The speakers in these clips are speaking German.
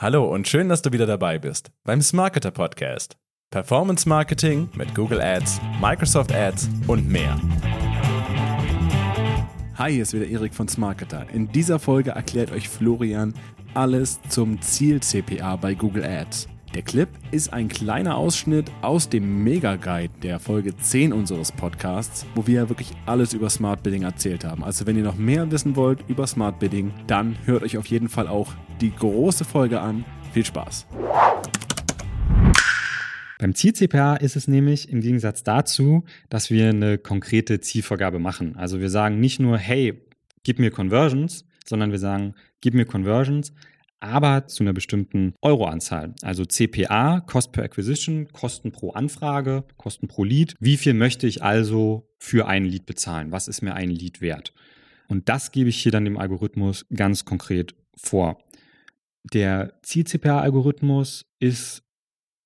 Hallo und schön, dass du wieder dabei bist beim Smarketer Podcast. Performance Marketing mit Google Ads, Microsoft Ads und mehr. Hi, hier ist wieder Erik von Smarketer. In dieser Folge erklärt euch Florian alles zum Ziel-CPA bei Google Ads. Der Clip ist ein kleiner Ausschnitt aus dem Mega-Guide der Folge 10 unseres Podcasts, wo wir ja wirklich alles über Smart Bidding erzählt haben. Also wenn ihr noch mehr wissen wollt über Smart Bidding, dann hört euch auf jeden Fall auch die große Folge an. Viel Spaß! Beim Ziel-CPA ist es nämlich im Gegensatz dazu, dass wir eine konkrete Zielvorgabe machen. Also wir sagen nicht nur, hey, gib mir Conversions, sondern wir sagen, gib mir Conversions, aber zu einer bestimmten Euroanzahl. Also CPA, Cost per Acquisition, Kosten pro Anfrage, Kosten pro Lead. Wie viel möchte ich also für ein Lead bezahlen? Was ist mir ein Lead wert? Und das gebe ich hier dann dem Algorithmus ganz konkret vor. Der Ziel-CPA-Algorithmus ist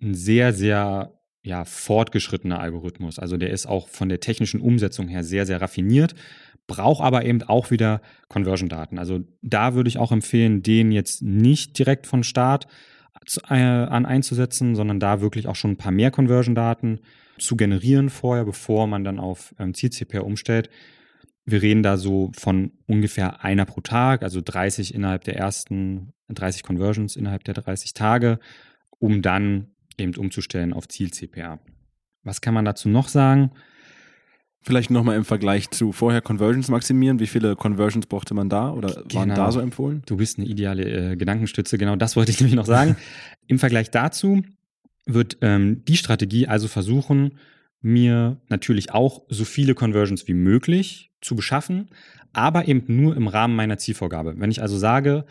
ein sehr, sehr ja, fortgeschrittener Algorithmus. Also der ist auch von der technischen Umsetzung her sehr, sehr raffiniert brauche aber eben auch wieder Conversion-Daten. Also da würde ich auch empfehlen, den jetzt nicht direkt von Start äh, an einzusetzen, sondern da wirklich auch schon ein paar mehr Conversion-Daten zu generieren vorher, bevor man dann auf ähm, Ziel-CPR umstellt. Wir reden da so von ungefähr einer pro Tag, also 30 innerhalb der ersten, 30 Conversions innerhalb der 30 Tage, um dann eben umzustellen auf Ziel-CPR. Was kann man dazu noch sagen? Vielleicht nochmal im Vergleich zu vorher Conversions maximieren. Wie viele Conversions brauchte man da oder genau. waren da so empfohlen? Du bist eine ideale äh, Gedankenstütze. Genau das wollte ich nämlich noch sagen. Im Vergleich dazu wird ähm, die Strategie also versuchen, mir natürlich auch so viele Conversions wie möglich zu beschaffen, aber eben nur im Rahmen meiner Zielvorgabe. Wenn ich also sage,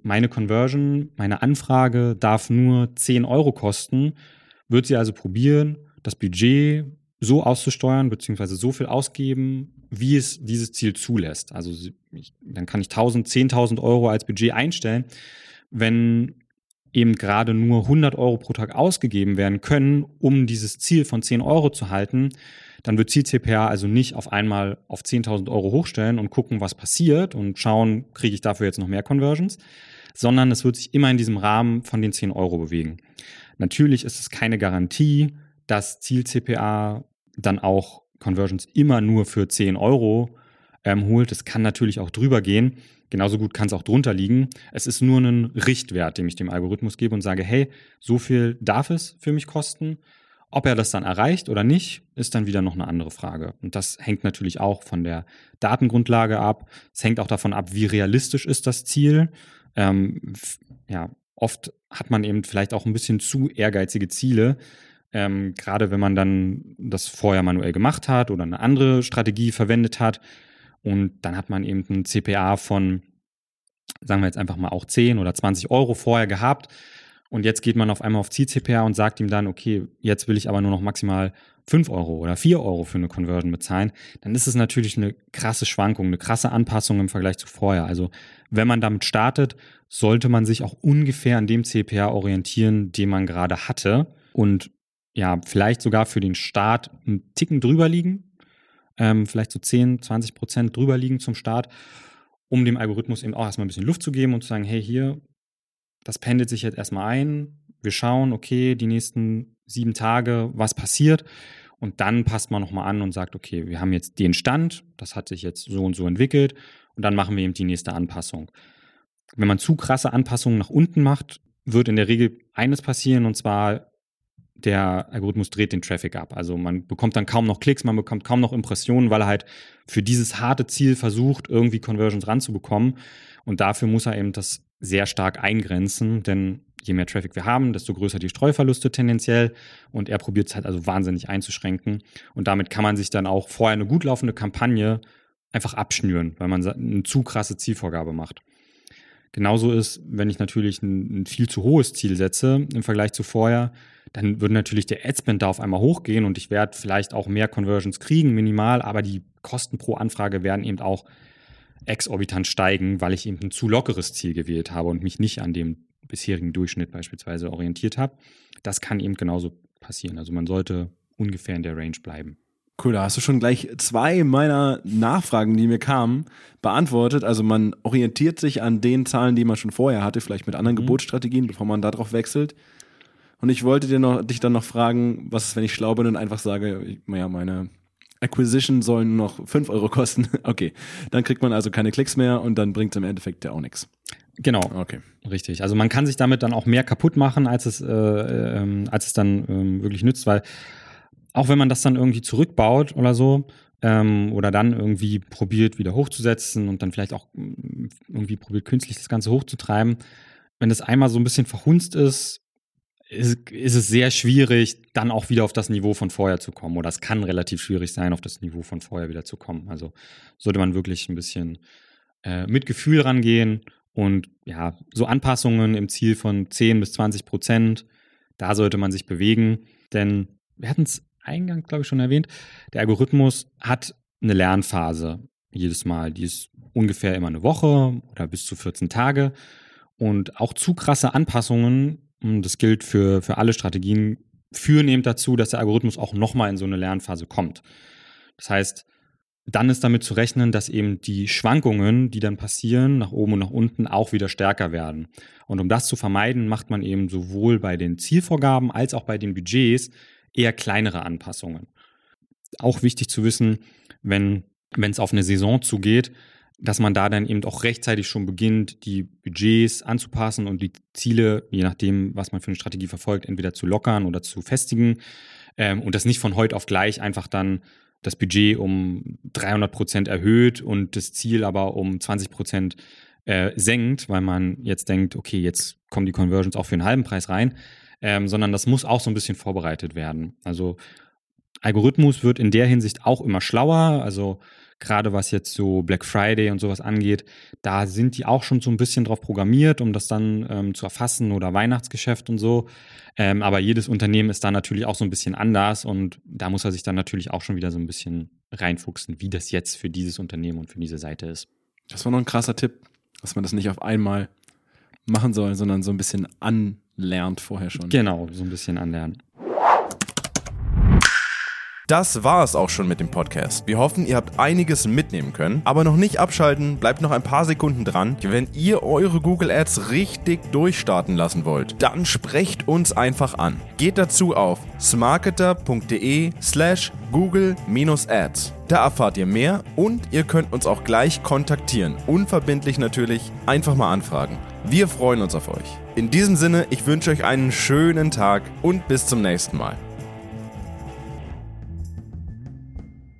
meine Conversion, meine Anfrage darf nur 10 Euro kosten, wird sie also probieren, das Budget so auszusteuern, beziehungsweise so viel ausgeben, wie es dieses Ziel zulässt. Also ich, dann kann ich 1000, 10.000 Euro als Budget einstellen. Wenn eben gerade nur 100 Euro pro Tag ausgegeben werden können, um dieses Ziel von 10 Euro zu halten, dann wird Ziel-CPA also nicht auf einmal auf 10.000 Euro hochstellen und gucken, was passiert und schauen, kriege ich dafür jetzt noch mehr Conversions, sondern es wird sich immer in diesem Rahmen von den 10 Euro bewegen. Natürlich ist es keine Garantie, dass Ziel-CPA dann auch Conversions immer nur für 10 Euro ähm, holt. Es kann natürlich auch drüber gehen. Genauso gut kann es auch drunter liegen. Es ist nur ein Richtwert, den ich dem Algorithmus gebe und sage, hey, so viel darf es für mich kosten. Ob er das dann erreicht oder nicht, ist dann wieder noch eine andere Frage. Und das hängt natürlich auch von der Datengrundlage ab. Es hängt auch davon ab, wie realistisch ist das Ziel. Ähm, ja, oft hat man eben vielleicht auch ein bisschen zu ehrgeizige Ziele, ähm, gerade wenn man dann das vorher manuell gemacht hat oder eine andere Strategie verwendet hat. Und dann hat man eben ein CPA von, sagen wir jetzt einfach mal auch 10 oder 20 Euro vorher gehabt. Und jetzt geht man auf einmal auf Ziel-CPA und sagt ihm dann, okay, jetzt will ich aber nur noch maximal 5 Euro oder 4 Euro für eine Conversion bezahlen, dann ist es natürlich eine krasse Schwankung, eine krasse Anpassung im Vergleich zu vorher. Also wenn man damit startet, sollte man sich auch ungefähr an dem CPA orientieren, den man gerade hatte. Und ja, vielleicht sogar für den Start einen Ticken drüber liegen, ähm, vielleicht so 10, 20 Prozent drüber liegen zum Start, um dem Algorithmus eben auch erstmal ein bisschen Luft zu geben und zu sagen, hey, hier, das pendelt sich jetzt erstmal ein, wir schauen, okay, die nächsten sieben Tage, was passiert. Und dann passt man nochmal an und sagt, okay, wir haben jetzt den Stand, das hat sich jetzt so und so entwickelt und dann machen wir eben die nächste Anpassung. Wenn man zu krasse Anpassungen nach unten macht, wird in der Regel eines passieren und zwar der Algorithmus dreht den Traffic ab. Also man bekommt dann kaum noch Klicks, man bekommt kaum noch Impressionen, weil er halt für dieses harte Ziel versucht, irgendwie Conversions ranzubekommen. Und dafür muss er eben das sehr stark eingrenzen, denn je mehr Traffic wir haben, desto größer die Streuverluste tendenziell. Und er probiert es halt also wahnsinnig einzuschränken. Und damit kann man sich dann auch vorher eine gut laufende Kampagne einfach abschnüren, weil man eine zu krasse Zielvorgabe macht. Genauso ist, wenn ich natürlich ein, ein viel zu hohes Ziel setze im Vergleich zu vorher, dann würde natürlich der Adspend da auf einmal hochgehen und ich werde vielleicht auch mehr Conversions kriegen, minimal, aber die Kosten pro Anfrage werden eben auch exorbitant steigen, weil ich eben ein zu lockeres Ziel gewählt habe und mich nicht an dem bisherigen Durchschnitt beispielsweise orientiert habe. Das kann eben genauso passieren. Also man sollte ungefähr in der Range bleiben. Cool, da hast du schon gleich zwei meiner Nachfragen, die mir kamen, beantwortet. Also man orientiert sich an den Zahlen, die man schon vorher hatte, vielleicht mit anderen mhm. Geburtsstrategien, bevor man darauf wechselt. Und ich wollte dir noch, dich dann noch fragen, was ist, wenn ich schlau bin und einfach sage, ja, meine Acquisition sollen noch 5 Euro kosten. Okay, dann kriegt man also keine Klicks mehr und dann bringt es im Endeffekt ja auch nichts. Genau. Okay. Richtig. Also man kann sich damit dann auch mehr kaputt machen, als es, äh, äh, als es dann äh, wirklich nützt, weil auch wenn man das dann irgendwie zurückbaut oder so, ähm, oder dann irgendwie probiert, wieder hochzusetzen und dann vielleicht auch mm, irgendwie probiert, künstlich das Ganze hochzutreiben, wenn das einmal so ein bisschen verhunzt ist, ist, ist es sehr schwierig, dann auch wieder auf das Niveau von vorher zu kommen. Oder es kann relativ schwierig sein, auf das Niveau von vorher wieder zu kommen. Also sollte man wirklich ein bisschen äh, mit Gefühl rangehen und ja, so Anpassungen im Ziel von 10 bis 20 Prozent, da sollte man sich bewegen. Denn wir hatten es eingangs, glaube ich, schon erwähnt, der Algorithmus hat eine Lernphase jedes Mal. Die ist ungefähr immer eine Woche oder bis zu 14 Tage. Und auch zu krasse Anpassungen, das gilt für, für alle Strategien, führen eben dazu, dass der Algorithmus auch nochmal in so eine Lernphase kommt. Das heißt, dann ist damit zu rechnen, dass eben die Schwankungen, die dann passieren, nach oben und nach unten, auch wieder stärker werden. Und um das zu vermeiden, macht man eben sowohl bei den Zielvorgaben als auch bei den Budgets eher kleinere Anpassungen. Auch wichtig zu wissen, wenn es auf eine Saison zugeht, dass man da dann eben auch rechtzeitig schon beginnt, die Budgets anzupassen und die Ziele, je nachdem, was man für eine Strategie verfolgt, entweder zu lockern oder zu festigen ähm, und das nicht von heute auf gleich einfach dann das Budget um 300 Prozent erhöht und das Ziel aber um 20 Prozent äh, senkt, weil man jetzt denkt, okay, jetzt kommen die Conversions auch für einen halben Preis rein, ähm, sondern das muss auch so ein bisschen vorbereitet werden. Also Algorithmus wird in der Hinsicht auch immer schlauer. Also gerade was jetzt so Black Friday und sowas angeht, da sind die auch schon so ein bisschen drauf programmiert, um das dann ähm, zu erfassen oder Weihnachtsgeschäft und so. Ähm, aber jedes Unternehmen ist da natürlich auch so ein bisschen anders und da muss er sich dann natürlich auch schon wieder so ein bisschen reinfuchsen, wie das jetzt für dieses Unternehmen und für diese Seite ist. Das war noch ein krasser Tipp, dass man das nicht auf einmal machen soll, sondern so ein bisschen an lernt vorher schon. Genau, so ein bisschen anlernen. Das war es auch schon mit dem Podcast. Wir hoffen, ihr habt einiges mitnehmen können. Aber noch nicht abschalten, bleibt noch ein paar Sekunden dran. Wenn ihr eure Google Ads richtig durchstarten lassen wollt, dann sprecht uns einfach an. Geht dazu auf smarketer.de slash google-ads. Da erfahrt ihr mehr und ihr könnt uns auch gleich kontaktieren. Unverbindlich natürlich, einfach mal anfragen. Wir freuen uns auf euch. In diesem Sinne, ich wünsche euch einen schönen Tag und bis zum nächsten Mal.